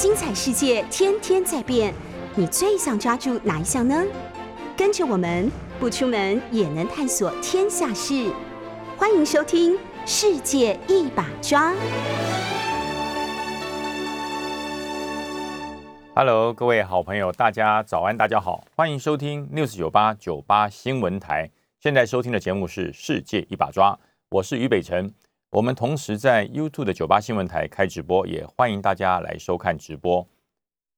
精彩世界天天在变，你最想抓住哪一项呢？跟着我们不出门也能探索天下事，欢迎收听《世界一把抓》。Hello，各位好朋友，大家早安，大家好，欢迎收听 News 九八九八新闻台。现在收听的节目是《世界一把抓》，我是于北辰。我们同时在 YouTube 的九八新闻台开直播，也欢迎大家来收看直播。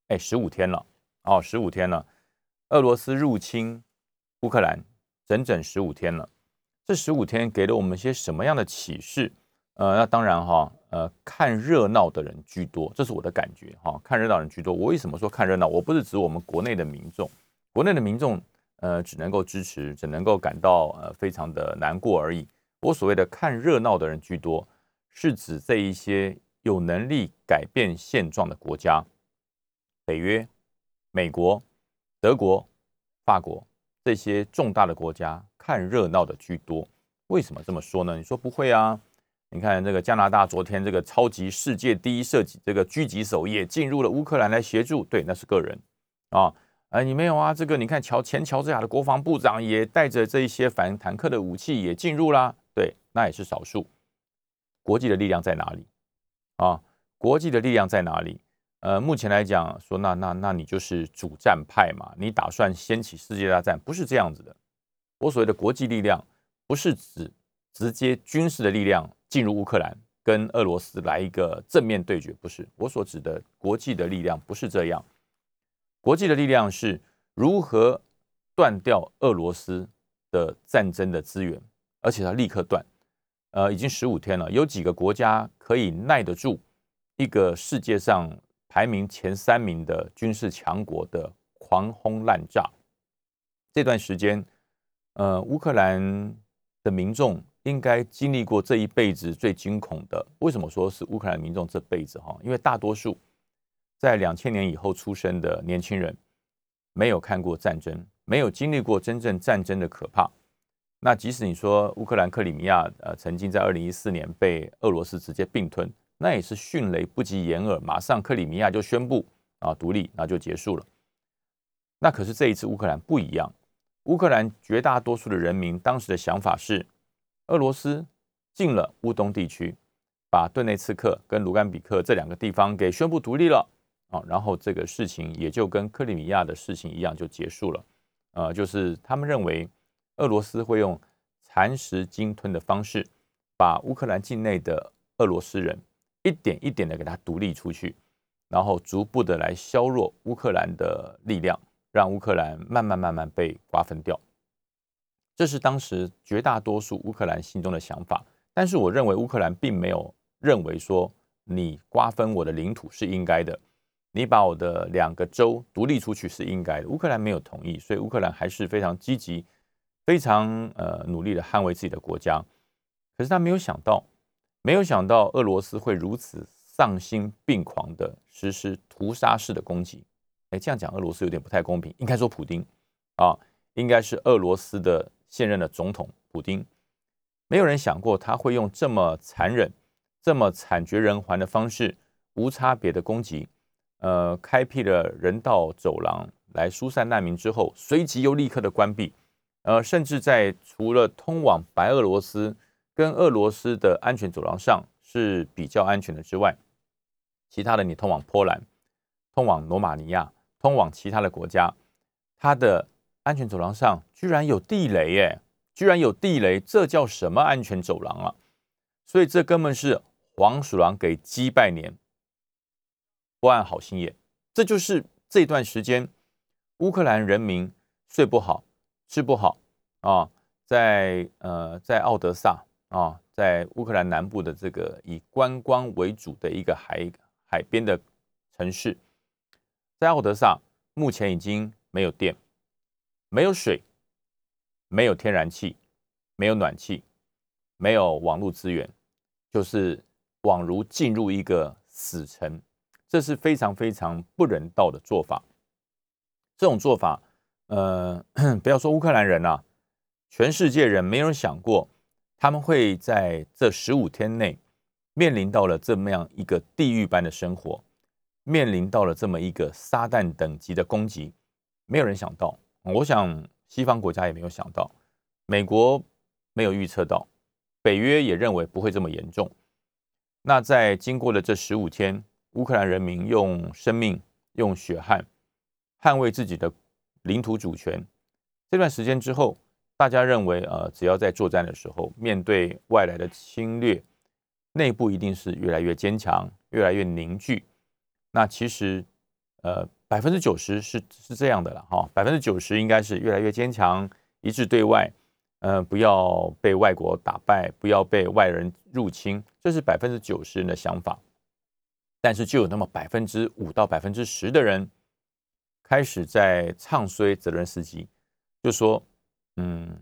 哎，十五天了哦，十五天了，俄罗斯入侵乌克兰整整十五天了。这十五天给了我们些什么样的启示？呃，那当然哈，呃，看热闹的人居多，这是我的感觉哈。看热闹人居多，我为什么说看热闹？我不是指我们国内的民众，国内的民众呃只能够支持，只能够感到呃非常的难过而已。我所谓的看热闹的人居多，是指这一些有能力改变现状的国家，北约、美国、德国、法国这些重大的国家看热闹的居多。为什么这么说呢？你说不会啊？你看这个加拿大昨天这个超级世界第一射击这个狙击手也进入了乌克兰来协助，对，那是个人啊。哎，你没有啊？这个你看乔前乔治亚的国防部长也带着这一些反坦克的武器也进入啦。那也是少数。国际的力量在哪里啊？国际的力量在哪里？呃，目前来讲说，那那那你就是主战派嘛？你打算掀起世界大战？不是这样子的。我所谓的国际力量，不是指直接军事的力量进入乌克兰跟俄罗斯来一个正面对决，不是。我所指的国际的力量不是这样。国际的力量是如何断掉俄罗斯的战争的资源。而且它立刻断，呃，已经十五天了。有几个国家可以耐得住一个世界上排名前三名的军事强国的狂轰滥炸？这段时间，呃，乌克兰的民众应该经历过这一辈子最惊恐的。为什么说是乌克兰民众这辈子哈？因为大多数在两千年以后出生的年轻人没有看过战争，没有经历过真正战争的可怕。那即使你说乌克兰克里米亚呃曾经在二零一四年被俄罗斯直接并吞，那也是迅雷不及掩耳，马上克里米亚就宣布啊独立，那就结束了。那可是这一次乌克兰不一样，乌克兰绝大多数的人民当时的想法是，俄罗斯进了乌东地区，把顿内茨克跟卢甘比克这两个地方给宣布独立了啊，然后这个事情也就跟克里米亚的事情一样就结束了，呃，就是他们认为。俄罗斯会用蚕食鲸吞的方式，把乌克兰境内的俄罗斯人一点一点的给他独立出去，然后逐步的来削弱乌克兰的力量，让乌克兰慢慢慢慢被瓜分掉。这是当时绝大多数乌克兰心中的想法。但是我认为乌克兰并没有认为说你瓜分我的领土是应该的，你把我的两个州独立出去是应该的。乌克兰没有同意，所以乌克兰还是非常积极。非常呃努力的捍卫自己的国家，可是他没有想到，没有想到俄罗斯会如此丧心病狂的实施屠杀式的攻击。哎，这样讲俄罗斯有点不太公平，应该说普丁啊，应该是俄罗斯的现任的总统普丁。没有人想过他会用这么残忍、这么惨绝人寰的方式，无差别的攻击，呃，开辟了人道走廊来疏散难民之后，随即又立刻的关闭。呃，甚至在除了通往白俄罗斯跟俄罗斯的安全走廊上是比较安全的之外，其他的你通往波兰、通往罗马尼亚、通往其他的国家，它的安全走廊上居然有地雷耶！居然有地雷，这叫什么安全走廊啊？所以这根本是黄鼠狼给鸡拜年，不安好心眼。这就是这段时间乌克兰人民睡不好。吃不好啊，在呃，在奥德萨啊，在乌克兰南部的这个以观光为主的一个海海边的城市，在奥德萨目前已经没有电、没有水、没有天然气、没有暖气、没有网络资源，就是宛如进入一个死城，这是非常非常不人道的做法。这种做法。呃，不要说乌克兰人啊，全世界人没有人想过，他们会在这十五天内面临到了这么样一个地狱般的生活。面临到了这么一个撒旦等级的攻击，没有人想到。我想西方国家也没有想到，美国没有预测到，北约也认为不会这么严重。那在经过了这十五天，乌克兰人民用生命、用血汗捍卫自己的领土主权，这段时间之后，大家认为，呃，只要在作战的时候，面对外来的侵略，内部一定是越来越坚强、越来越凝聚。那其实，呃，百分之九十是是这样的了，哈，百分之九十应该是越来越坚强，一致对外。呃，不要被外国打败，不要被外人入侵，这是百分之九十人的想法。但是就有那么百分之五到百分之十的人开始在唱衰泽伦斯基，就说：“嗯，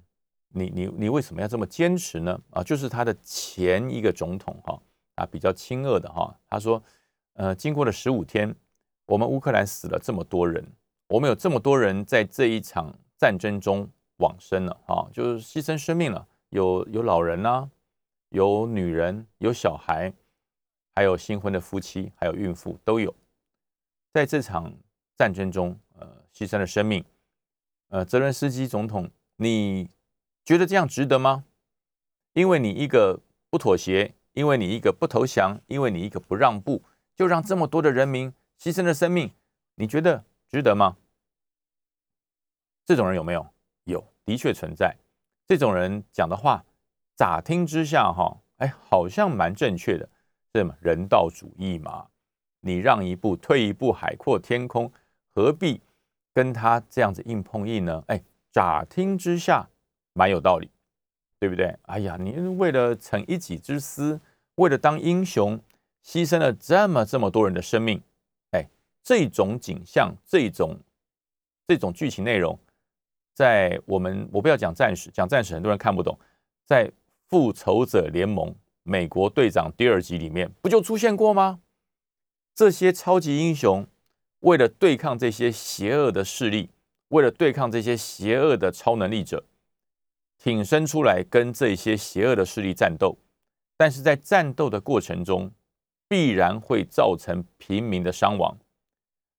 你你你为什么要这么坚持呢？”啊，就是他的前一个总统哈啊，比较亲俄的哈，他说：“呃，经过了十五天，我们乌克兰死了这么多人，我们有这么多人在这一场战争中。”往生了啊，就是牺牲生命了。有有老人呐，有女人，有小孩，还有新婚的夫妻，还有孕妇都有，在这场战争中，呃，牺牲了生命。呃，泽伦斯基总统，你觉得这样值得吗？因为你一个不妥协，因为你一个不投降，因为你一个不让步，就让这么多的人民牺牲了生命，你觉得值得吗？这种人有没有？有，的确存在这种人讲的话，乍听之下哈，哎，好像蛮正确的，对吗？人道主义嘛，你让一步，退一步，海阔天空，何必跟他这样子硬碰硬呢？哎，乍听之下蛮有道理，对不对？哎呀，你为了逞一己之私，为了当英雄，牺牲了这么这么多人的生命，哎，这种景象，这种这种剧情内容。在我们我不要讲战士，讲战士很多人看不懂。在复仇者联盟美国队长第二集里面，不就出现过吗？这些超级英雄为了对抗这些邪恶的势力，为了对抗这些邪恶的超能力者，挺身出来跟这些邪恶的势力战斗。但是在战斗的过程中，必然会造成平民的伤亡。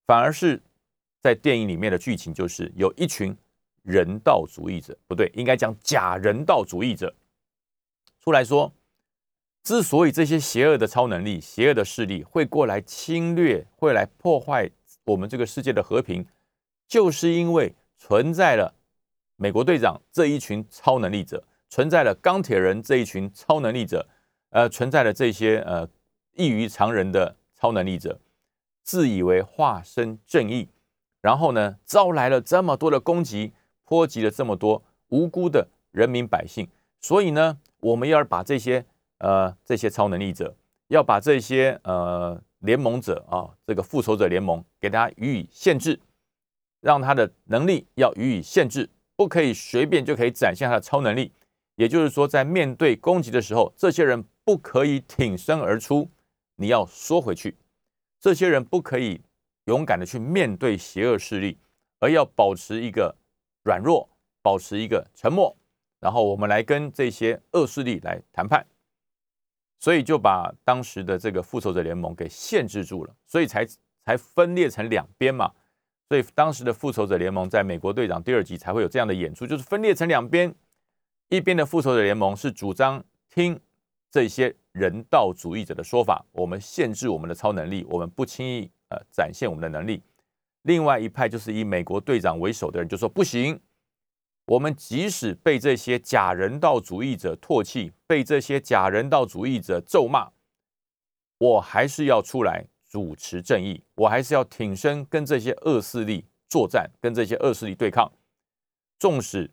反而是在电影里面的剧情，就是有一群。人道主义者不对，应该讲假人道主义者出来说，之所以这些邪恶的超能力、邪恶的势力会过来侵略、会来破坏我们这个世界的和平，就是因为存在了美国队长这一群超能力者，存在了钢铁人这一群超能力者，呃，存在了这些呃异于常人的超能力者，自以为化身正义，然后呢，招来了这么多的攻击。波及了这么多无辜的人民百姓，所以呢，我们要把这些呃这些超能力者，要把这些呃联盟者啊，这个复仇者联盟，给他予以限制，让他的能力要予以限制，不可以随便就可以展现他的超能力。也就是说，在面对攻击的时候，这些人不可以挺身而出，你要缩回去；这些人不可以勇敢的去面对邪恶势力，而要保持一个。软弱，保持一个沉默，然后我们来跟这些恶势力来谈判，所以就把当时的这个复仇者联盟给限制住了，所以才才分裂成两边嘛。所以当时的复仇者联盟在美国队长第二集才会有这样的演出，就是分裂成两边，一边的复仇者联盟是主张听这些人道主义者的说法，我们限制我们的超能力，我们不轻易呃展现我们的能力。另外一派就是以美国队长为首的人就说不行，我们即使被这些假人道主义者唾弃，被这些假人道主义者咒骂，我还是要出来主持正义，我还是要挺身跟这些恶势力作战，跟这些恶势力对抗。纵使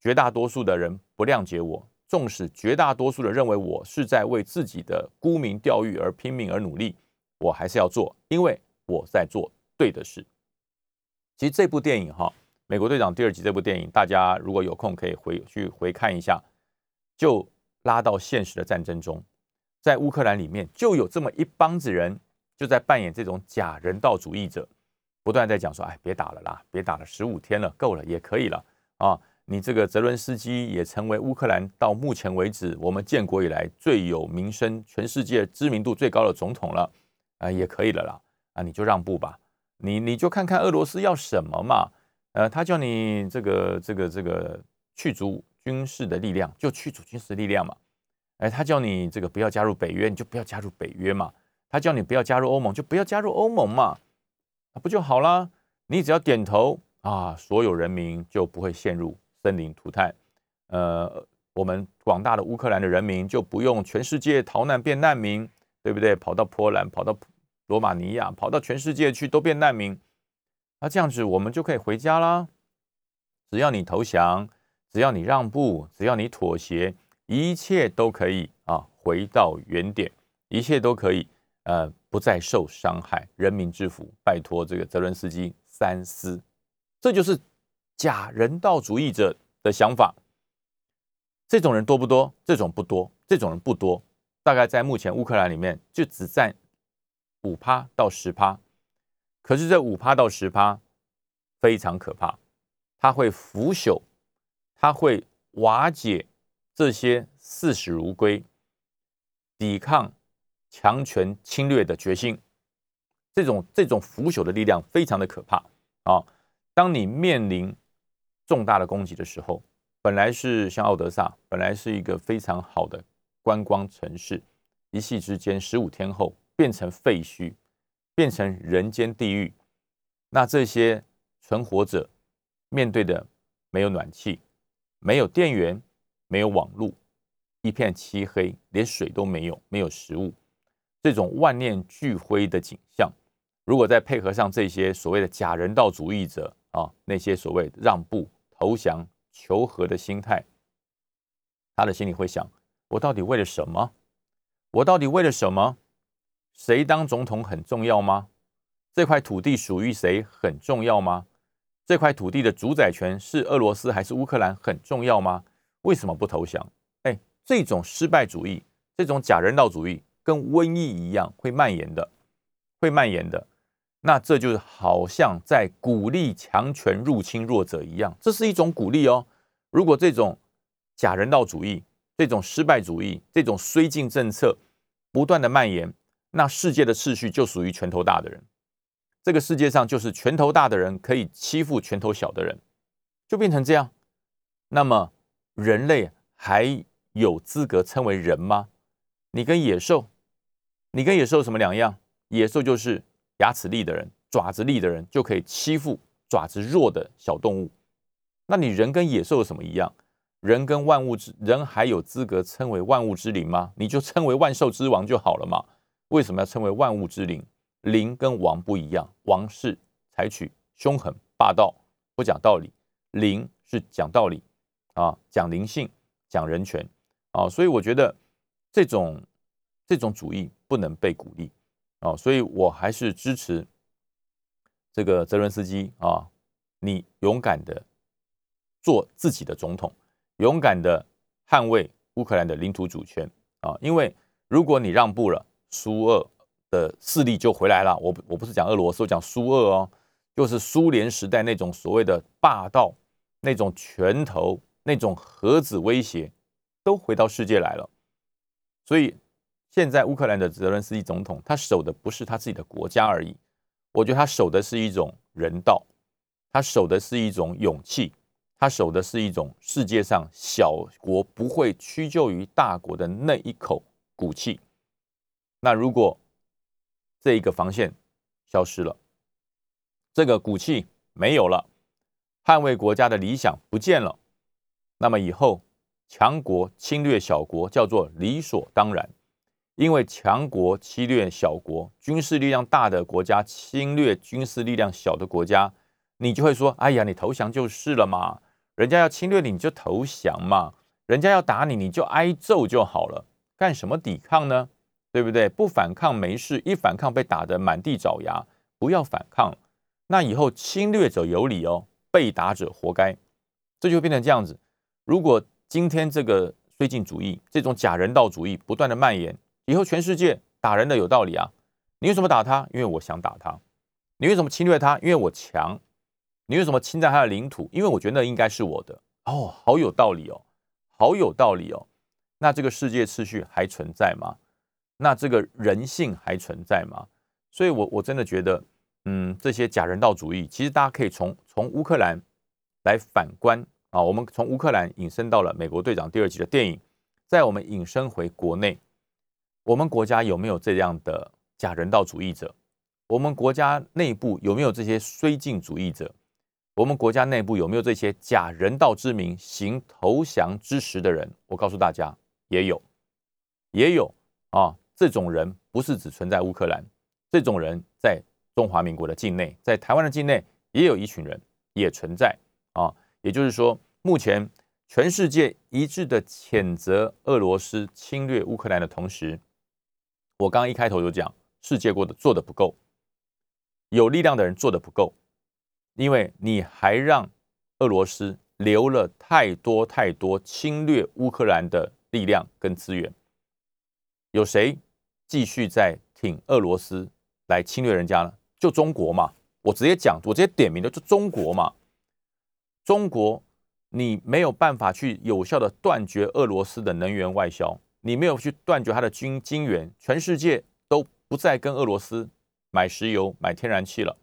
绝大多数的人不谅解我，纵使绝大多数人认为我是在为自己的沽名钓誉而拼命而努力，我还是要做，因为我在做。对的事，其实这部电影哈，《美国队长》第二集这部电影，大家如果有空可以回去回看一下，就拉到现实的战争中，在乌克兰里面就有这么一帮子人，就在扮演这种假人道主义者，不断在讲说，哎，别打了啦，别打了，十五天了，够了，也可以了啊！你这个泽伦斯基也成为乌克兰到目前为止我们建国以来最有名声、全世界知名度最高的总统了，啊，也可以了啦。啊，你就让步吧，你你就看看俄罗斯要什么嘛，呃，他叫你这个这个这个去除军事的力量，就去除军事力量嘛，哎，他叫你这个不要加入北约，你就不要加入北约嘛，他叫你不要加入欧盟，就不要加入欧盟嘛，不就好了？你只要点头啊，所有人民就不会陷入生灵涂炭，呃。我们广大的乌克兰的人民就不用全世界逃难变难民，对不对？跑到波兰，跑到罗马尼亚，跑到全世界去都变难民，那这样子我们就可以回家啦。只要你投降，只要你让步，只要你妥协，一切都可以啊，回到原点，一切都可以呃，不再受伤害。人民之福，拜托这个泽伦斯基三思，这就是假人道主义者的想法。这种人多不多？这种不多，这种人不多，大概在目前乌克兰里面就只占五趴到十趴。可是这五趴到十趴非常可怕，它会腐朽，它会瓦解这些视死如归、抵抗强权侵略的决心。这种这种腐朽的力量非常的可怕啊！当你面临重大的攻击的时候。本来是像奥德萨，本来是一个非常好的观光城市，一夕之间，十五天后变成废墟，变成人间地狱。那这些存活者面对的没有暖气，没有电源，没有网络，一片漆黑，连水都没有，没有食物，这种万念俱灰的景象，如果再配合上这些所谓的假人道主义者啊，那些所谓让步投降。求和的心态，他的心里会想：我到底为了什么？我到底为了什么？谁当总统很重要吗？这块土地属于谁很重要吗？这块土地的主宰权是俄罗斯还是乌克兰很重要吗？为什么不投降？哎，这种失败主义，这种假人道主义，跟瘟疫一样会蔓延的，会蔓延的。那这就好像在鼓励强权入侵弱者一样，这是一种鼓励哦。如果这种假人道主义、这种失败主义、这种绥靖政策不断的蔓延，那世界的秩序就属于拳头大的人。这个世界上就是拳头大的人可以欺负拳头小的人，就变成这样。那么人类还有资格称为人吗？你跟野兽，你跟野兽什么两样？野兽就是。牙齿利的人、爪子利的人就可以欺负爪子弱的小动物。那你人跟野兽有什么一样？人跟万物之人还有资格称为万物之灵吗？你就称为万兽之王就好了嘛？为什么要称为万物之灵？灵跟王不一样，王是采取凶狠霸道，不讲道理；灵是讲道理啊，讲灵性，讲人权啊。所以我觉得这种这种主义不能被鼓励。啊，所以我还是支持这个泽伦斯基啊，你勇敢的做自己的总统，勇敢的捍卫乌克兰的领土主权啊！因为如果你让步了，苏俄的势力就回来了。我我不是讲俄罗斯，我讲苏俄哦，就是苏联时代那种所谓的霸道、那种拳头、那种核子威胁，都回到世界来了。所以。现在乌克兰的泽伦斯基总统，他守的不是他自己的国家而已，我觉得他守的是一种人道，他守的是一种勇气，他守的是一种世界上小国不会屈就于大国的那一口骨气。那如果这一个防线消失了，这个骨气没有了，捍卫国家的理想不见了，那么以后强国侵略小国叫做理所当然。因为强国侵略小国，军事力量大的国家侵略军事力量小的国家，你就会说：“哎呀，你投降就是了嘛，人家要侵略你，你就投降嘛；人家要打你，你就挨揍就好了，干什么抵抗呢？对不对？不反抗没事，一反抗被打得满地找牙，不要反抗，那以后侵略者有理哦，被打者活该，这就变成这样子。如果今天这个绥靖主义、这种假人道主义不断的蔓延，以后全世界打人的有道理啊！你为什么打他？因为我想打他。你为什么侵略他？因为我强。你为什么侵占他的领土？因为我觉得那应该是我的。哦，好有道理哦，好有道理哦。那这个世界秩序还存在吗？那这个人性还存在吗？所以我我真的觉得，嗯，这些假人道主义，其实大家可以从从乌克兰来反观啊，我们从乌克兰引申到了美国队长第二集的电影，在我们引申回国内，我们国家有没有这样的假人道主义者？我们国家内部有没有这些绥靖主义者？我们国家内部有没有这些假人道之名行投降之实的人？我告诉大家，也有，也有啊！这种人不是只存在乌克兰，这种人在中华民国的境内，在台湾的境内也有一群人也存在啊。也就是说，目前全世界一致的谴责俄罗斯侵略乌克兰的同时，我刚刚一开头就讲，世界过的做的不够，有力量的人做的不够。因为你还让俄罗斯留了太多太多侵略乌克兰的力量跟资源，有谁继续在挺俄罗斯来侵略人家呢？就中国嘛，我直接讲，我直接点名的就中国嘛。中国，你没有办法去有效的断绝俄罗斯的能源外销，你没有去断绝它的军金源，全世界都不再跟俄罗斯买石油、买天然气了。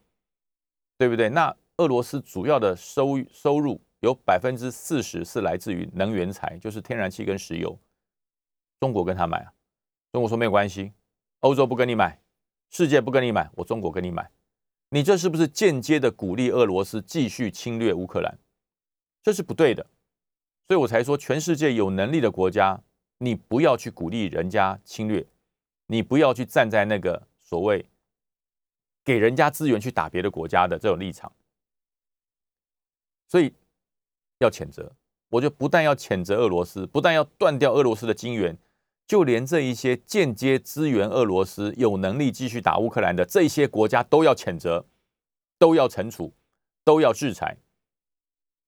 对不对？那俄罗斯主要的收收入有百分之四十是来自于能源财，就是天然气跟石油。中国跟他买啊？中国说没有关系，欧洲不跟你买，世界不跟你买，我中国跟你买。你这是不是间接的鼓励俄罗斯继续侵略乌克兰？这是不对的。所以我才说，全世界有能力的国家，你不要去鼓励人家侵略，你不要去站在那个所谓。给人家资源去打别的国家的这种立场，所以要谴责。我就不但要谴责俄罗斯，不但要断掉俄罗斯的金源，就连这一些间接支援俄罗斯、有能力继续打乌克兰的这些国家都要谴责，都要惩处，都要制裁。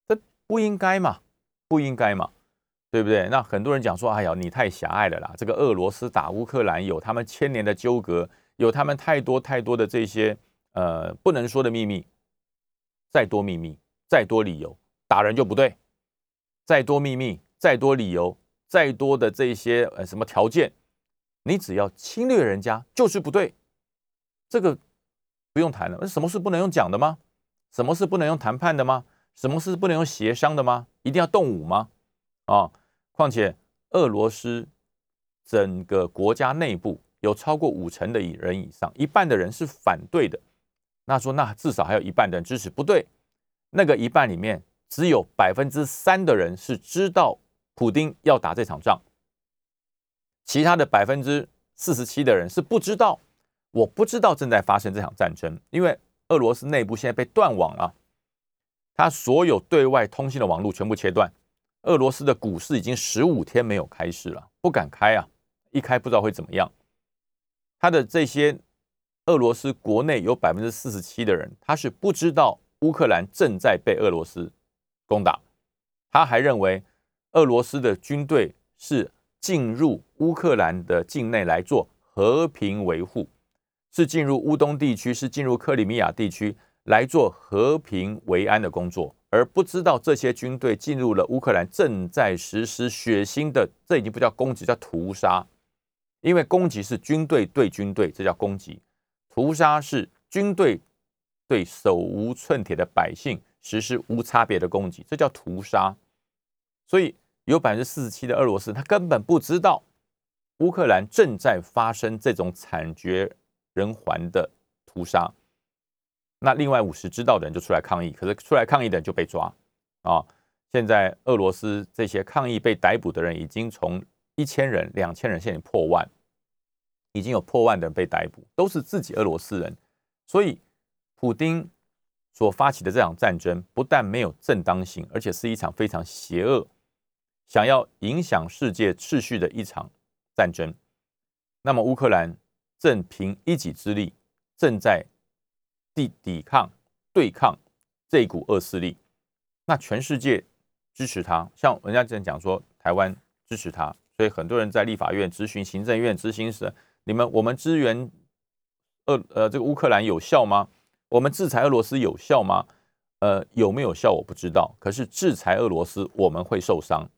这不应该嘛？不应该嘛？对不对？那很多人讲说：“哎呀，你太狭隘了啦！这个俄罗斯打乌克兰有他们千年的纠葛。”有他们太多太多的这些呃不能说的秘密，再多秘密，再多理由打人就不对，再多秘密，再多理由，再多的这些呃什么条件，你只要侵略人家就是不对，这个不用谈了。那什么是不能用讲的吗？什么是不能用谈判的吗？什么是不能用协商的吗？一定要动武吗？啊！况且俄罗斯整个国家内部。有超过五成的人以上，一半的人是反对的。那说那至少还有一半的人支持，不对，那个一半里面只有百分之三的人是知道普丁要打这场仗，其他的百分之四十七的人是不知道。我不知道正在发生这场战争，因为俄罗斯内部现在被断网了，他所有对外通信的网络全部切断。俄罗斯的股市已经十五天没有开市了，不敢开啊，一开不知道会怎么样。他的这些俄罗斯国内有百分之四十七的人，他是不知道乌克兰正在被俄罗斯攻打，他还认为俄罗斯的军队是进入乌克兰的境内来做和平维护，是进入乌东地区，是进入克里米亚地区来做和平维安的工作，而不知道这些军队进入了乌克兰，正在实施血腥的，这已经不叫攻击，叫屠杀。因为攻击是军队对军队，这叫攻击；屠杀是军队对手无寸铁的百姓实施无差别的攻击，这叫屠杀。所以有百分之四十七的俄罗斯，他根本不知道乌克兰正在发生这种惨绝人寰的屠杀。那另外五十知道的人就出来抗议，可是出来抗议的人就被抓啊！现在俄罗斯这些抗议被逮捕的人已经从。一千人、两千人，现在破万，已经有破万的人被逮捕，都是自己俄罗斯人。所以，普丁所发起的这场战争，不但没有正当性，而且是一场非常邪恶、想要影响世界秩序的一场战争。那么，乌克兰正凭一己之力，正在抵抵抗、对抗这股恶势力。那全世界支持他，像人家这样讲说，台湾支持他。所以很多人在立法院咨询行政院执行时，你们我们支援俄呃这个乌克兰有效吗？我们制裁俄罗斯有效吗？呃有没有效我不知道。可是制裁俄罗斯我们会受伤，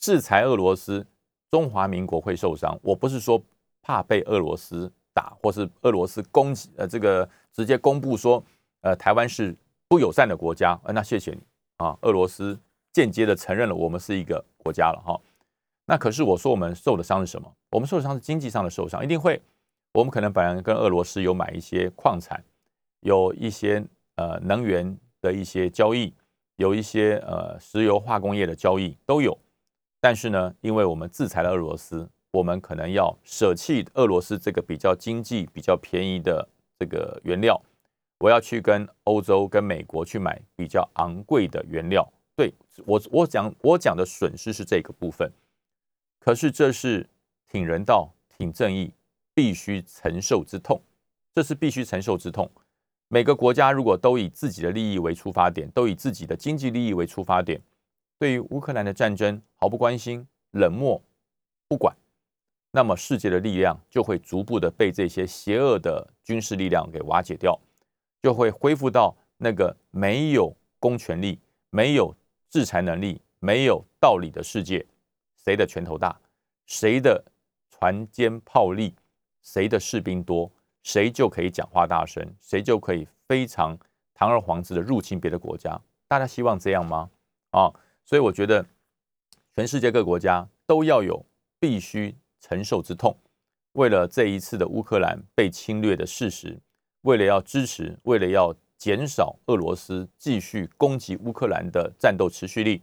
制裁俄罗斯中华民国会受伤。我不是说怕被俄罗斯打，或是俄罗斯攻击呃这个直接公布说呃台湾是不友善的国家，呃那谢谢你啊，俄罗斯间接的承认了我们是一个国家了哈。那可是我说我们受的伤是什么？我们受的伤是经济上的受伤，一定会。我们可能本来跟俄罗斯有买一些矿产，有一些呃能源的一些交易，有一些呃石油化工业的交易都有。但是呢，因为我们制裁了俄罗斯，我们可能要舍弃俄罗斯这个比较经济、比较便宜的这个原料，我要去跟欧洲、跟美国去买比较昂贵的原料。对我，我讲我讲的损失是这个部分。可是这是挺人道、挺正义。必须承受之痛，这是必须承受之痛。每个国家如果都以自己的利益为出发点，都以自己的经济利益为出发点，对于乌克兰的战争毫不关心、冷漠不管，那么世界的力量就会逐步的被这些邪恶的军事力量给瓦解掉，就会恢复到那个没有公权力、没有制裁能力、没有道理的世界。谁的拳头大，谁的船坚炮利。谁的士兵多，谁就可以讲话大声，谁就可以非常堂而皇之的入侵别的国家。大家希望这样吗？啊，所以我觉得全世界各国家都要有必须承受之痛。为了这一次的乌克兰被侵略的事实，为了要支持，为了要减少俄罗斯继续攻击乌克兰的战斗持续力，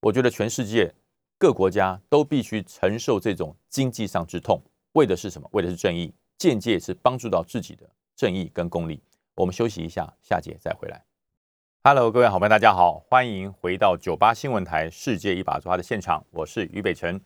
我觉得全世界各国家都必须承受这种经济上之痛。为的是什么？为的是正义，间接是帮助到自己的正义跟公理。我们休息一下，下节再回来。Hello，各位好朋友，大家好，欢迎回到九八新闻台《世界一把抓》的现场，我是于北辰。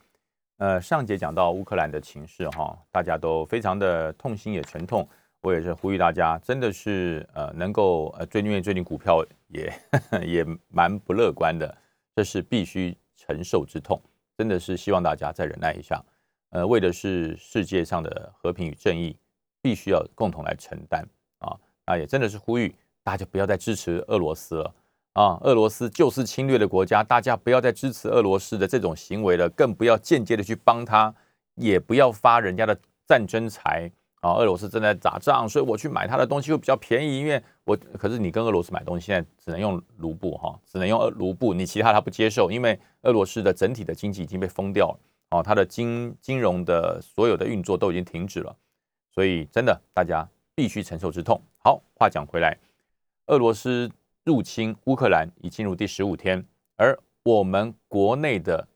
呃，上节讲到乌克兰的情势哈，大家都非常的痛心也沉痛。我也是呼吁大家，真的是呃能够呃最近最近股票也 也蛮不乐观的，这是必须承受之痛，真的是希望大家再忍耐一下。呃，为的是世界上的和平与正义，必须要共同来承担啊！那也真的是呼吁大家不要再支持俄罗斯了啊！俄罗斯就是侵略的国家，大家不要再支持俄罗斯的这种行为了，更不要间接的去帮他，也不要发人家的战争财啊！俄罗斯正在打仗，所以我去买他的东西会比较便宜，因为我可是你跟俄罗斯买东西，现在只能用卢布哈，只能用卢布，你其他他不接受，因为俄罗斯的整体的经济已经被封掉了。哦，它的金金融的所有的运作都已经停止了，所以真的大家必须承受之痛。好，话讲回来，俄罗斯入侵乌克兰已进入第十五天，而我们国内的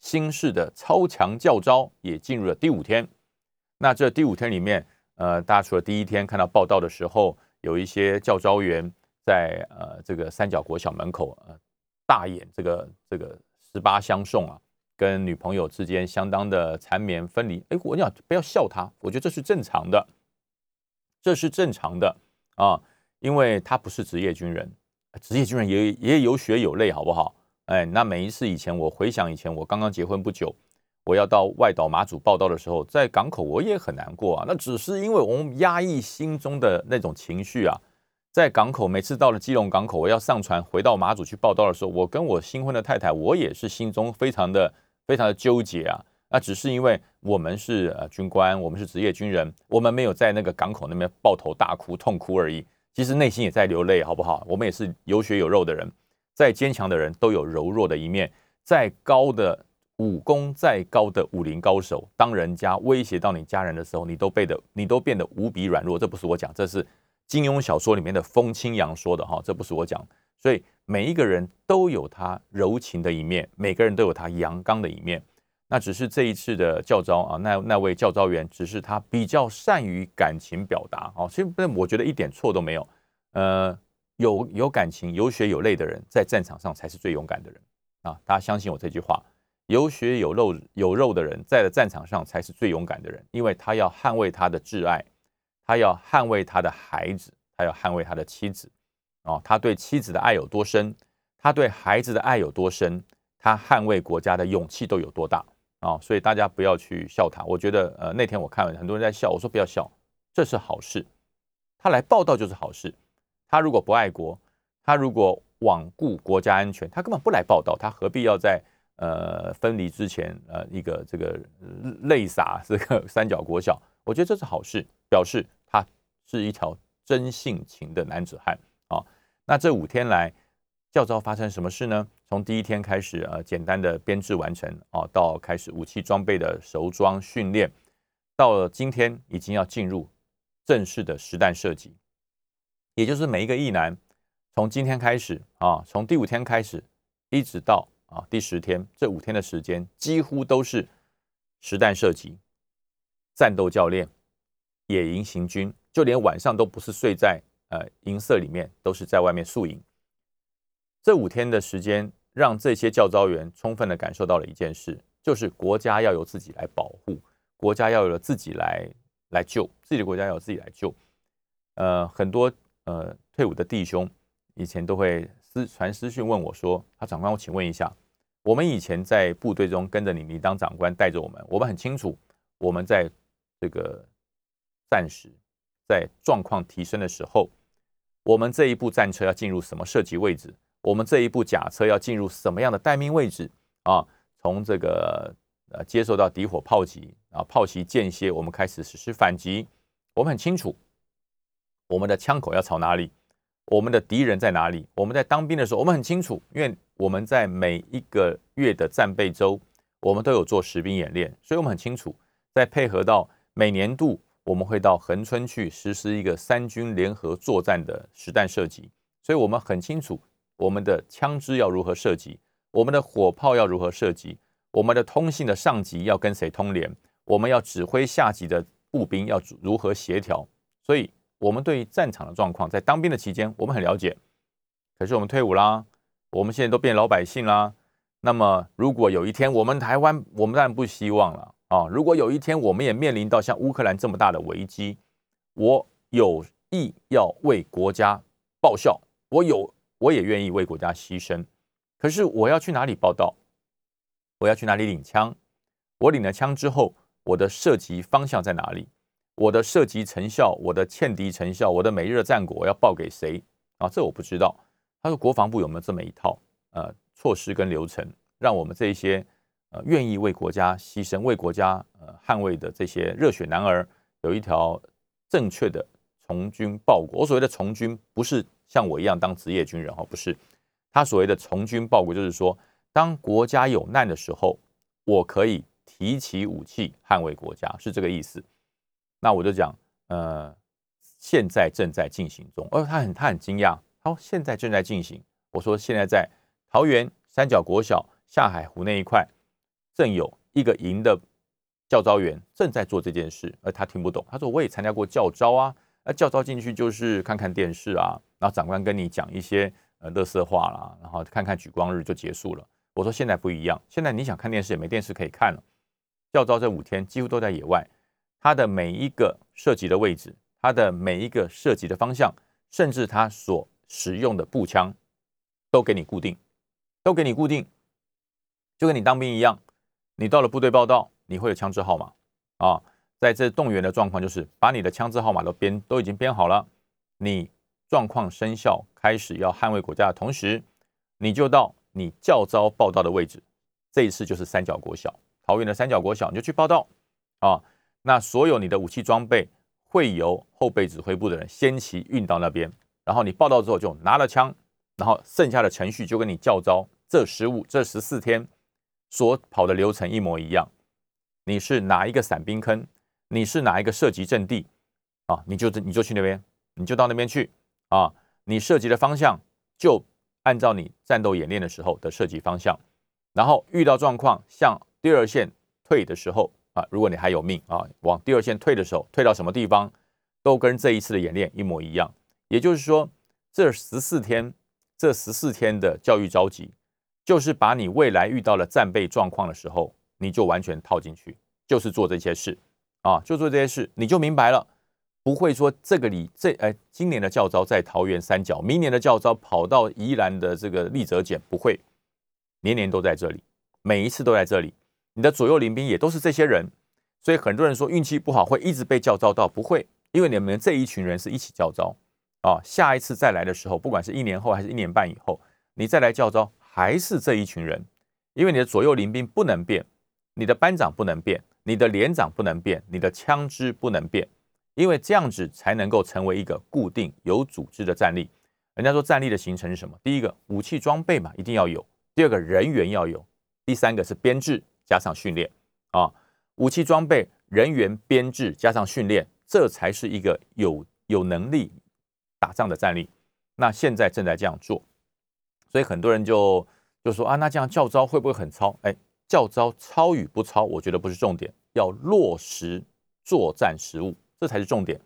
新式的超强教招也进入了第五天。那这第五天里面，呃，大家除了第一天看到报道的时候，有一些教招员在呃这个三角国小门口呃大演这个这个十八相送啊。跟女朋友之间相当的缠绵分离，哎，我讲不要笑他，我觉得这是正常的，这是正常的啊，因为他不是职业军人，职业军人也也有血有泪，好不好？哎，那每一次以前我回想以前我刚刚结婚不久，我要到外岛马祖报道的时候，在港口我也很难过啊，那只是因为我们压抑心中的那种情绪啊。在港口，每次到了基隆港口，我要上船回到马祖去报道的时候，我跟我新婚的太太，我也是心中非常的、非常的纠结啊。那只是因为我们是呃军官，我们是职业军人，我们没有在那个港口那边抱头大哭、痛哭而已。其实内心也在流泪，好不好？我们也是有血有肉的人，再坚强的人都有柔弱的一面。再高的武功，再高的武林高手，当人家威胁到你家人的时候，你都变得你都变得无比软弱。这不是我讲，这是。金庸小说里面的风清扬说的哈，这不是我讲，所以每一个人都有他柔情的一面，每个人都有他阳刚的一面。那只是这一次的教招啊，那那位教招员只是他比较善于感情表达哦，其实我觉得一点错都没有。呃，有有感情、有血有泪的人，在战场上才是最勇敢的人啊！大家相信我这句话，有血有肉有肉的人，在战场上才是最勇敢的人，因为他要捍卫他的挚爱。他要捍卫他的孩子，他要捍卫他的妻子，哦，他对妻子的爱有多深，他对孩子的爱有多深，他捍卫国家的勇气都有多大啊！所以大家不要去笑他。我觉得，呃，那天我看了很多人在笑，我说不要笑，这是好事。他来报道就是好事。他如果不爱国，他如果罔顾国家安全，他根本不来报道，他何必要在呃分离之前，呃，一个这个泪洒这个 三角国小？我觉得这是好事。表示他是一条真性情的男子汉啊。那这五天来，教招发生什么事呢？从第一天开始，呃，简单的编制完成啊，到开始武器装备的熟装训练，到了今天已经要进入正式的实弹射击，也就是每一个役男从今天开始啊，从第五天开始，一直到啊第十天，这五天的时间几乎都是实弹射击、战斗教练、野营行军，就连晚上都不是睡在呃营舍里面，都是在外面宿营。这五天的时间，让这些教招员充分的感受到了一件事，就是国家要由自己来保护，国家要由自己来来救自己的国家，要自己来救。呃，很多呃退伍的弟兄以前都会私传私讯问我说：“他长官，我请问一下，我们以前在部队中跟着你，你当长官带着我们，我们很清楚，我们在这个战时在状况提升的时候，我们这一部战车要进入什么射击位置？”我们这一部甲车要进入什么样的待命位置啊？从这个呃接受到敌火炮击啊，炮袭间歇，我们开始实施反击。我们很清楚，我们的枪口要朝哪里，我们的敌人在哪里。我们在当兵的时候，我们很清楚，因为我们在每一个月的战备周，我们都有做实兵演练，所以我们很清楚，在配合到每年度，我们会到横村去实施一个三军联合作战的实弹射击，所以我们很清楚。我们的枪支要如何设计？我们的火炮要如何设计？我们的通信的上级要跟谁通联？我们要指挥下级的步兵要如何协调？所以，我们对于战场的状况，在当兵的期间，我们很了解。可是我们退伍啦，我们现在都变老百姓啦。那么，如果有一天我们台湾，我们当然不希望了啊。如果有一天我们也面临到像乌克兰这么大的危机，我有意要为国家报效，我有。我也愿意为国家牺牲，可是我要去哪里报道？我要去哪里领枪？我领了枪之后，我的射击方向在哪里？我的射击成效，我的歼敌成效，我的每日战果要报给谁？啊，这我不知道。他说国防部有没有这么一套呃措施跟流程，让我们这一些呃愿意为国家牺牲、为国家呃捍卫的这些热血男儿，有一条正确的从军报国？我所谓的从军，不是。像我一样当职业军人哦，不是他所谓的从军报国，就是说，当国家有难的时候，我可以提起武器捍卫国家，是这个意思。那我就讲，呃，现在正在进行中。哦，他很他很惊讶，好，现在正在进行。我说现在在桃园三角国小下海湖那一块，正有一个营的教招员正在做这件事，而他听不懂。他说我也参加过教招啊。那教招进去就是看看电视啊，然后长官跟你讲一些呃乐色话啦，然后看看举光日就结束了。我说现在不一样，现在你想看电视也没电视可以看了。教招这五天几乎都在野外，他的每一个涉及的位置，他的每一个涉及的方向，甚至他所使用的步枪，都给你固定，都给你固定，就跟你当兵一样。你到了部队报道，你会有枪支号码啊。在这动员的状况，就是把你的枪支号码都编都已经编好了。你状况生效，开始要捍卫国家的同时，你就到你较招报道的位置。这一次就是三角国小，桃园的三角国小，你就去报道啊。那所有你的武器装备会由后备指挥部的人先期运到那边，然后你报道之后就拿了枪，然后剩下的程序就跟你较招这十五这十四天所跑的流程一模一样。你是哪一个伞兵坑？你是哪一个射击阵地啊？你就你就去那边，你就到那边去啊！你涉及的方向就按照你战斗演练的时候的射击方向，然后遇到状况向第二线退的时候啊，如果你还有命啊，往第二线退的时候，退到什么地方都跟这一次的演练一模一样。也就是说，这十四天这十四天的教育召集，就是把你未来遇到了战备状况的时候，你就完全套进去，就是做这些事。啊，就做这些事，你就明白了，不会说这个里这哎，今年的教招在桃园三角，明年的教招跑到宜兰的这个立泽简，不会，年年都在这里，每一次都在这里，你的左右邻兵也都是这些人，所以很多人说运气不好会一直被教招到，不会，因为你们这一群人是一起教招。啊，下一次再来的时候，不管是一年后还是一年半以后，你再来教招还是这一群人，因为你的左右邻兵不能变，你的班长不能变。你的连长不能变，你的枪支不能变，因为这样子才能够成为一个固定有组织的战力。人家说战力的形成是什么？第一个武器装备嘛，一定要有；第二个人员要有；第三个是编制加上训练啊。武器装备、人员编制加上训练，这才是一个有有能力打仗的战力。那现在正在这样做，所以很多人就就说啊，那这样教招会不会很糙？哎，教招糙与不糙，我觉得不是重点，要落实作战实务，这才是重点。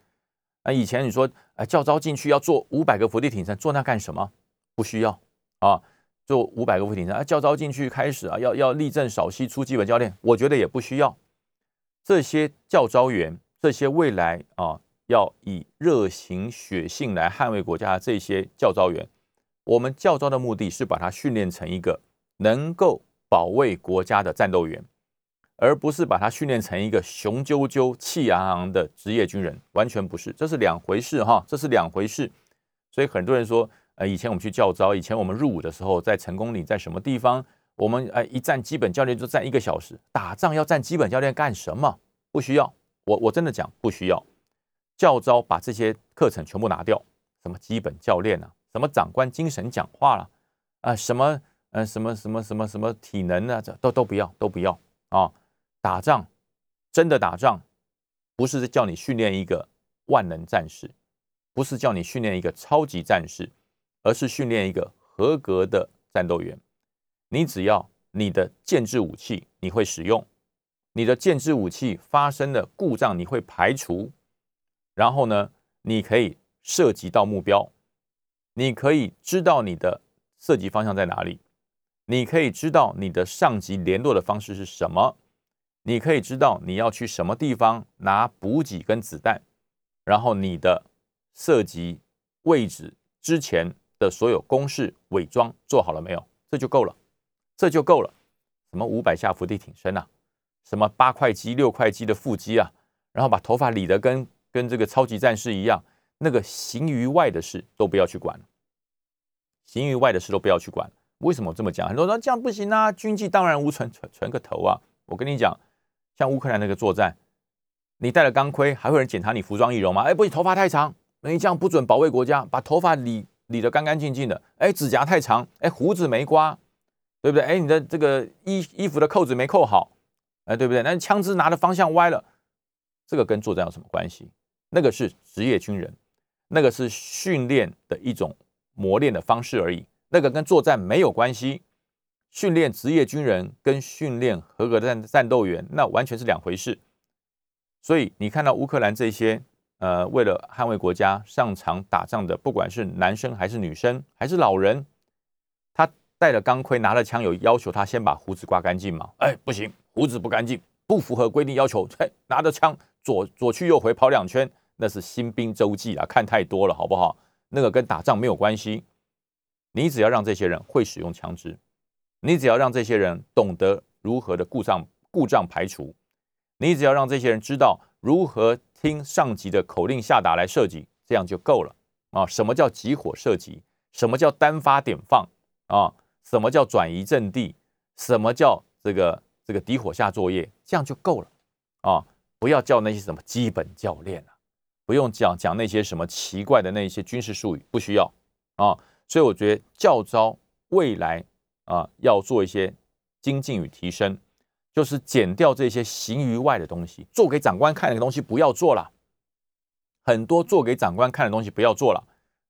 那以前你说，哎，教招进去要做五百个伏地挺身，做那干什么？不需要啊，做五百个伏地挺身啊，教招进去开始啊，要要立正少息出基本教练，我觉得也不需要。这些教招员，这些未来啊，要以热情血性来捍卫国家的这些教招员，我们教招的目的是把他训练成一个能够保卫国家的战斗员。而不是把他训练成一个雄赳赳、气昂昂的职业军人，完全不是，这是两回事哈，这是两回事。所以很多人说，呃，以前我们去教招，以前我们入伍的时候，在成功岭，在什么地方，我们呃一站基本教练就站一个小时，打仗要站基本教练干什么？不需要，我我真的讲不需要。教招把这些课程全部拿掉，什么基本教练啊，什么长官精神讲话了，啊，什么呃什么什么什么什么体能啊，这都都不要，都不要啊。打仗，真的打仗，不是叫你训练一个万能战士，不是叫你训练一个超级战士，而是训练一个合格的战斗员。你只要你的建制武器你会使用，你的建制武器发生的故障你会排除，然后呢，你可以涉及到目标，你可以知道你的射击方向在哪里，你可以知道你的上级联络的方式是什么。你可以知道你要去什么地方拿补给跟子弹，然后你的射击位置之前的所有公式伪装做好了没有？这就够了，这就够了。什么五百下伏地挺身啊，什么八块肌、六块肌的腹肌啊，然后把头发理得跟跟这个超级战士一样，那个形于外的事都不要去管，形于外的事都不要去管。为什么我这么讲？很多人说这样不行啊，军纪荡然无存，存存个头啊！我跟你讲。像乌克兰那个作战，你戴了钢盔，还会有人检查你服装易容吗？哎，不行，头发太长，那你这样不准保卫国家。把头发理理得干干净净的。哎，指甲太长，哎，胡子没刮，对不对？哎，你的这个衣衣服的扣子没扣好，哎，对不对？那枪支拿的方向歪了，这个跟作战有什么关系？那个是职业军人，那个是训练的一种磨练的方式而已，那个跟作战没有关系。训练职业军人跟训练合格的战战斗员，那完全是两回事。所以你看到乌克兰这些呃，为了捍卫国家上场打仗的，不管是男生还是女生还是老人，他带了钢盔拿了枪，有要求他先把胡子刮干净吗？哎，不行，胡子不干净，不符合规定要求。嘿，拿着枪左左去右回跑两圈，那是新兵周记啊，看太多了，好不好？那个跟打仗没有关系。你只要让这些人会使用枪支。你只要让这些人懂得如何的故障故障排除，你只要让这些人知道如何听上级的口令下达来射击，这样就够了啊！什么叫集火射击？什么叫单发点放啊？什么叫转移阵地？什么叫这个这个敌火下作业？这样就够了啊！不要叫那些什么基本教练啊，不用讲讲那些什么奇怪的那些军事术语，不需要啊！所以我觉得教招未来。啊，要做一些精进与提升，就是减掉这些形于外的东西，做给长官看的东西不要做了。很多做给长官看的东西不要做了，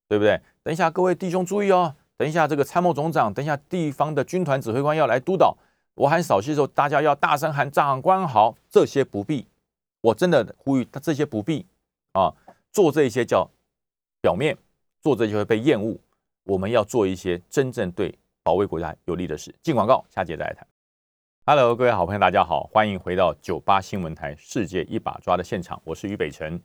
对不对？等一下，各位弟兄注意哦，等一下这个参谋总长，等一下地方的军团指挥官要来督导，我喊扫息的时候，大家要大声喊长官好，这些不必。我真的呼吁他这些不必啊，做这些叫表面，做这些会被厌恶。我们要做一些真正对。保卫国家有利的事。进广告，下节再来谈。Hello，各位好朋友，大家好，欢迎回到九八新闻台《世界一把抓》的现场，我是于北辰。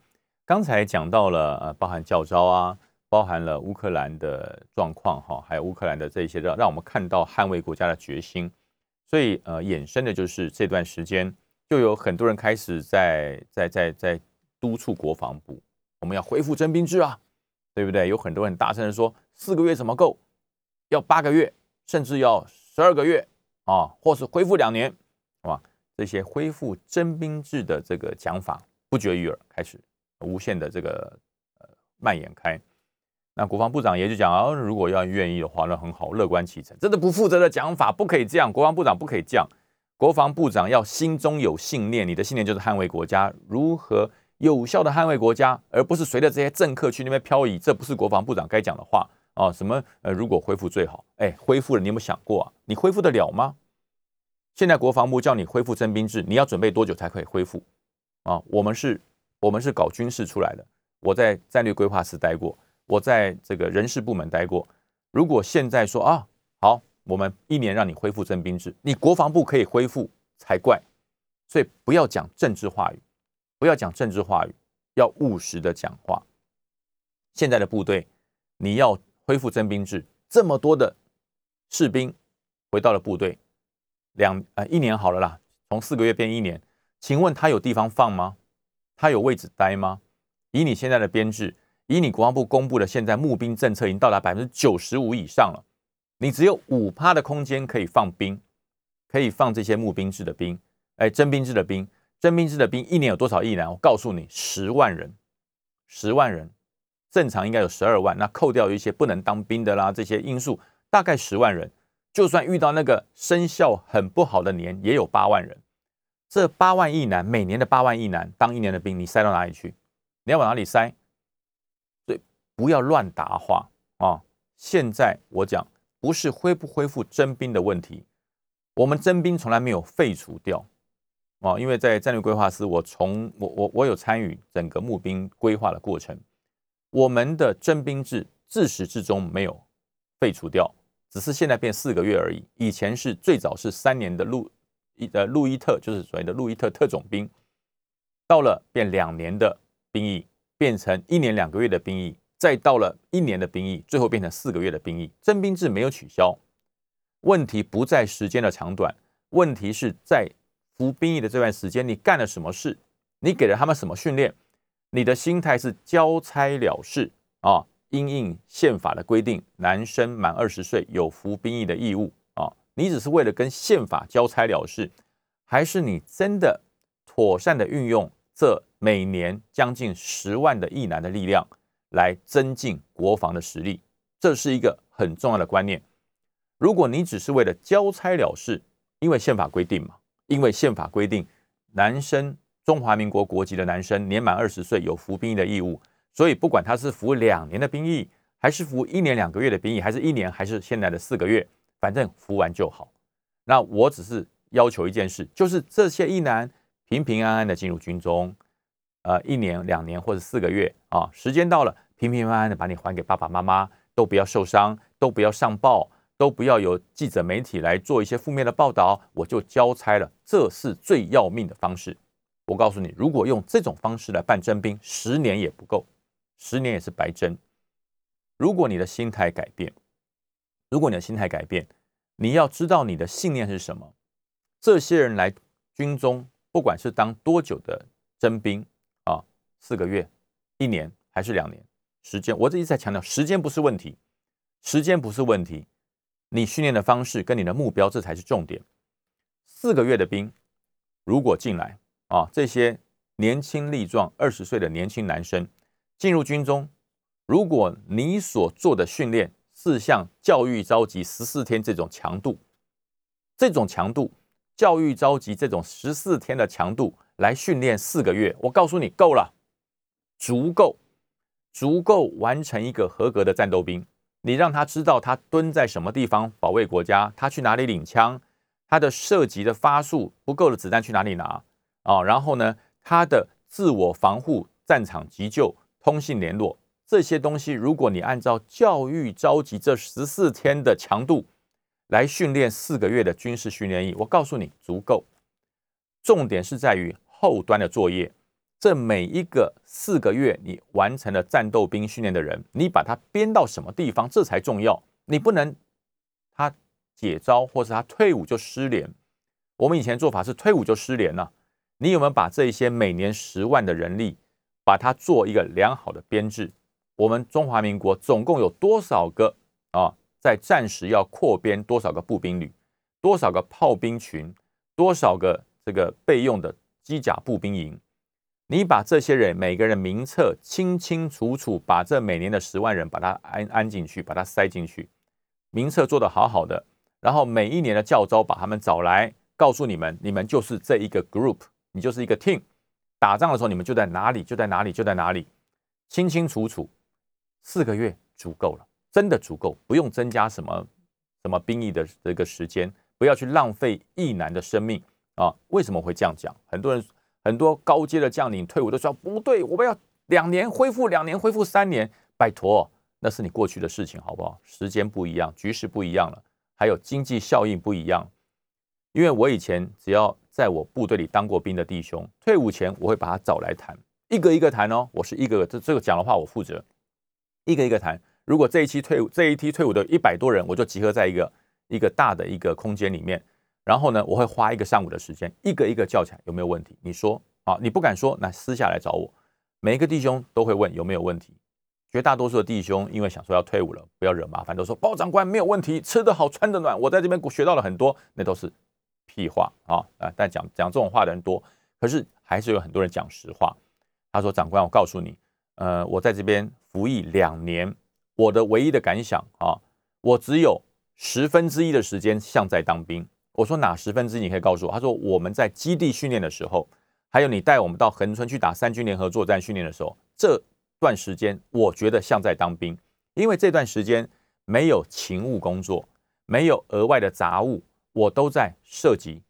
刚才讲到了呃，包含教招啊，包含了乌克兰的状况哈，还有乌克兰的这些让让我们看到捍卫国家的决心。所以呃，衍生的就是这段时间就有很多人开始在在在在督促国防部，我们要恢复征兵制啊，对不对？有很多人大声的说，四个月怎么够？要八个月。甚至要十二个月啊，或是恢复两年，是吧？这些恢复征兵制的这个讲法不绝于耳。开始，无限的这个呃蔓延开。那国防部长也就讲啊，如果要愿意的话，那很好，乐观其成。真的不负责的讲法，不可以这样。国防部长不可以这样。国防部长要心中有信念，你的信念就是捍卫国家，如何有效的捍卫国家，而不是随着这些政客去那边漂移。这不是国防部长该讲的话啊！什么呃，如果恢复最好，哎，恢复了，你有没有想过啊？你恢复得了吗？现在国防部叫你恢复征兵制，你要准备多久才可以恢复？啊，我们是，我们是搞军事出来的。我在战略规划室待过，我在这个人事部门待过。如果现在说啊，好，我们一年让你恢复征兵制，你国防部可以恢复才怪。所以不要讲政治话语，不要讲政治话语，要务实的讲话。现在的部队，你要恢复征兵制，这么多的士兵回到了部队。两呃一年好了啦，从四个月变一年，请问他有地方放吗？他有位置待吗？以你现在的编制，以你国防部公布的现在募兵政策已经到达百分之九十五以上了，你只有五趴的空间可以放兵，可以放这些募兵制的兵，哎，征兵制的兵，征兵制的兵一年有多少亿呢？我告诉你，十万人，十万人，正常应该有十二万，那扣掉一些不能当兵的啦，这些因素，大概十万人。就算遇到那个生效很不好的年，也有八万人。这八万亿男，每年的八万亿男当一年的兵，你塞到哪里去？你要往哪里塞？所以不要乱答话啊！现在我讲不是恢不恢复征兵的问题，我们征兵从来没有废除掉啊！因为在战略规划师，我从我我我有参与整个募兵规划的过程，我们的征兵制自始至终没有废除掉。只是现在变四个月而已，以前是最早是三年的路一呃路易特，就是所谓的路易特特种兵，到了变两年的兵役，变成一年两个月的兵役，再到了一年的兵役，最后变成四个月的兵役。征兵制没有取消，问题不在时间的长短，问题是在服兵役的这段时间你干了什么事，你给了他们什么训练，你的心态是交差了事啊。因应宪法的规定，男生满二十岁有服兵役的义务啊！你只是为了跟宪法交差了事，还是你真的妥善的运用这每年将近十万的役男的力量来增进国防的实力？这是一个很重要的观念。如果你只是为了交差了事，因为宪法规定嘛，因为宪法规定，男生中华民国国籍的男生年满二十岁有服兵役的义务。所以，不管他是服两年的兵役，还是服一年两个月的兵役，还是一年，还是现在的四个月，反正服完就好。那我只是要求一件事，就是这些役男平平安安的进入军中，呃，一年、两年或者四个月啊，时间到了，平平安安的把你还给爸爸妈妈，都不要受伤，都不要上报，都不要有记者媒体来做一些负面的报道，我就交差了。这是最要命的方式。我告诉你，如果用这种方式来办征兵，十年也不够。十年也是白征。如果你的心态改变，如果你的心态改变，你要知道你的信念是什么。这些人来军中，不管是当多久的征兵啊，四个月、一年还是两年，时间我这一直在强调，时间不是问题，时间不是问题，你训练的方式跟你的目标，这才是重点。四个月的兵如果进来啊，这些年轻力壮、二十岁的年轻男生。进入军中，如果你所做的训练是像教育召集十四天这种强度，这种强度，教育召集这种十四天的强度来训练四个月，我告诉你够了，足够，足够完成一个合格的战斗兵。你让他知道他蹲在什么地方保卫国家，他去哪里领枪，他的射击的发数不够的子弹去哪里拿啊？然后呢，他的自我防护、战场急救。通信联络这些东西，如果你按照教育召集这十四天的强度来训练四个月的军事训练营，我告诉你足够。重点是在于后端的作业，这每一个四个月你完成了战斗兵训练的人，你把他编到什么地方，这才重要。你不能他解招或者他退伍就失联。我们以前做法是退伍就失联了。你有没有把这一些每年十万的人力？把它做一个良好的编制。我们中华民国总共有多少个啊？在战时要扩编多少个步兵旅？多少个炮兵群？多少个这个备用的机甲步兵营？你把这些人每个人名册清清楚楚，把这每年的十万人把它安安进去，把它塞进去，名册做得好好的，然后每一年的教招把他们找来，告诉你们，你们就是这一个 group，你就是一个 team，打仗的时候你们就在哪里，就在哪里，就在哪里，清清楚楚，四个月足够了，真的足够，不用增加什么什么兵役的这个时间，不要去浪费役男的生命啊！为什么会这样讲？很多人。很多高阶的将领退伍都说不对，我们要两年恢复，两年恢复三年，拜托，那是你过去的事情，好不好？时间不一样，局势不一样了，还有经济效应不一样。因为我以前只要在我部队里当过兵的弟兄，退伍前我会把他找来谈，一个一个谈哦，我是一个这这个讲的话我负责，一个一个谈。如果这一期退伍这一批退伍的一百多人，我就集合在一个一个大的一个空间里面。然后呢，我会花一个上午的时间，一个一个叫起来，有没有问题？你说啊，你不敢说，那私下来找我。每一个弟兄都会问有没有问题。绝大多数的弟兄因为想说要退伍了，不要惹麻烦，都说包长官没有问题，吃得好，穿得暖。我在这边学到了很多，那都是屁话啊啊！但讲讲这种话的人多，可是还是有很多人讲实话。他说：“长官，我告诉你，呃，我在这边服役两年，我的唯一的感想啊，我只有十分之一的时间像在当兵。”我说哪十分之一？你可以告诉我。他说我们在基地训练的时候，还有你带我们到横村去打三军联合作战训练的时候，这段时间我觉得像在当兵，因为这段时间没有勤务工作，没有额外的杂物，我都在射击、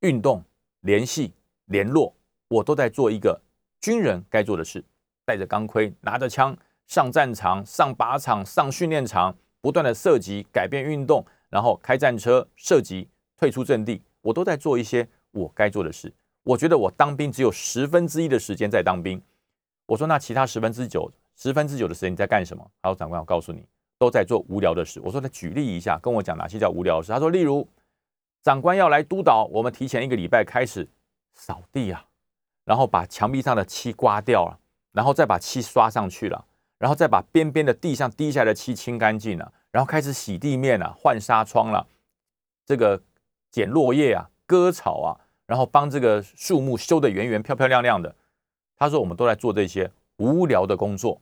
运动、联系、联络，我都在做一个军人该做的事，带着钢盔，拿着枪上战场、上靶场、上训练场，不断的射击、改变运动，然后开战车射击。退出阵地，我都在做一些我该做的事。我觉得我当兵只有十分之一的时间在当兵。我说那其他十分之九，十分之九的时间你在干什么？还有长官，我告诉你，都在做无聊的事。我说他举例一下，跟我讲哪些叫无聊的事。他说，例如长官要来督导，我们提前一个礼拜开始扫地啊，然后把墙壁上的漆刮掉了，然后再把漆刷上去了，然后再把边边的地上滴下来的漆清干净了，然后开始洗地面了，换纱窗了，这个。剪落叶啊，割草啊，然后帮这个树木修得圆圆漂漂亮亮的。他说：“我们都在做这些无聊的工作，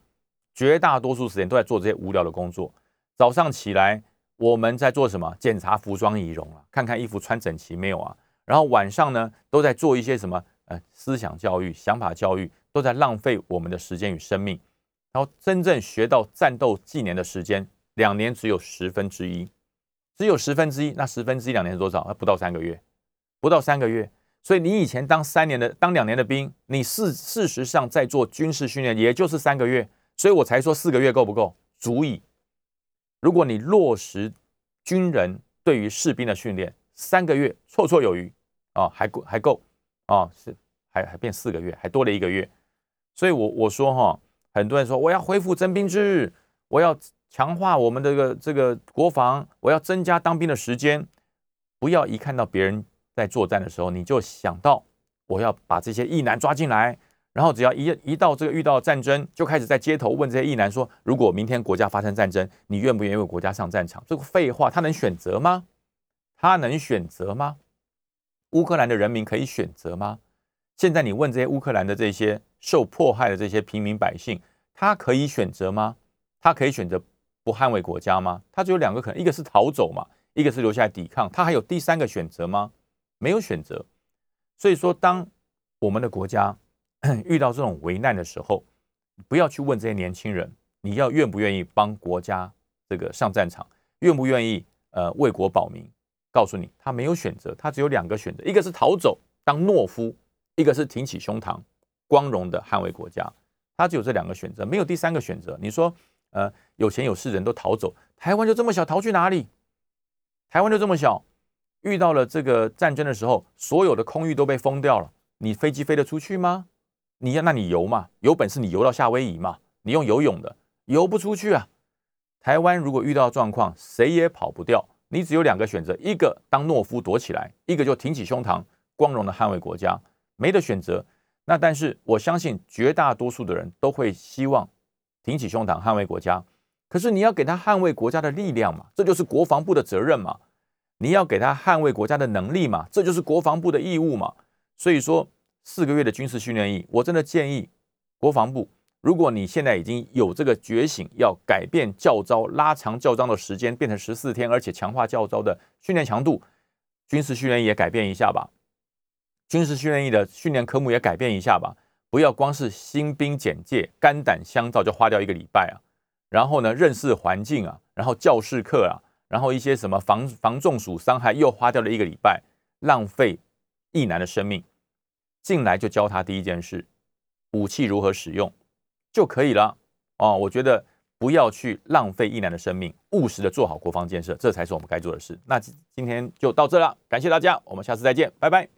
绝大多数时间都在做这些无聊的工作。早上起来，我们在做什么？检查服装仪容啊，看看衣服穿整齐没有啊。然后晚上呢，都在做一些什么？呃，思想教育、想法教育，都在浪费我们的时间与生命。然后真正学到战斗技能的时间，两年只有十分之一。”只有十分之一，那十分之一两年是多少？那不到三个月，不到三个月。所以你以前当三年的、当两年的兵，你事事实上在做军事训练，也就是三个月。所以我才说四个月够不够？足以。如果你落实军人对于士兵的训练，三个月绰绰有余啊，还够还够啊，是还还变四个月，还多了一个月。所以我我说哈，很多人说我要恢复征兵制，我要。强化我们这个这个国防，我要增加当兵的时间，不要一看到别人在作战的时候，你就想到我要把这些义男抓进来，然后只要一一到这个遇到战争，就开始在街头问这些义男说：如果明天国家发生战争，你愿不愿意为国家上战场？这个废话，他能选择吗？他能选择吗？乌克兰的人民可以选择吗？现在你问这些乌克兰的这些受迫害的这些平民百姓，他可以选择吗？他可以选择。不捍卫国家吗？他只有两个可能，一个是逃走嘛，一个是留下来抵抗。他还有第三个选择吗？没有选择。所以说，当我们的国家 遇到这种危难的时候，不要去问这些年轻人，你要愿不愿意帮国家这个上战场，愿不愿意呃为国保民？告诉你，他没有选择，他只有两个选择，一个是逃走当懦夫，一个是挺起胸膛，光荣的捍卫国家。他只有这两个选择，没有第三个选择。你说？呃，有钱有势人都逃走，台湾就这么小，逃去哪里？台湾就这么小，遇到了这个战争的时候，所有的空域都被封掉了，你飞机飞得出去吗？你要那你游嘛，有本事你游到夏威夷嘛，你用游泳的，游不出去啊。台湾如果遇到状况，谁也跑不掉，你只有两个选择，一个当懦夫躲起来，一个就挺起胸膛，光荣的捍卫国家，没得选择。那但是我相信绝大多数的人都会希望。挺起胸膛捍卫国家，可是你要给他捍卫国家的力量嘛，这就是国防部的责任嘛。你要给他捍卫国家的能力嘛，这就是国防部的义务嘛。所以说，四个月的军事训练役，我真的建议国防部，如果你现在已经有这个觉醒，要改变教招，拉长教招的时间，变成十四天，而且强化教招的训练强度，军事训练也改变一下吧。军事训练役的训练科目也改变一下吧，不要光是新兵简介、肝胆相照就花掉一个礼拜啊。然后呢，认识环境啊，然后教室课啊，然后一些什么防防中暑伤害又花掉了一个礼拜，浪费一男的生命。进来就教他第一件事，武器如何使用就可以了哦。我觉得不要去浪费一男的生命，务实的做好国防建设，这才是我们该做的事。那今天就到这了，感谢大家，我们下次再见，拜拜。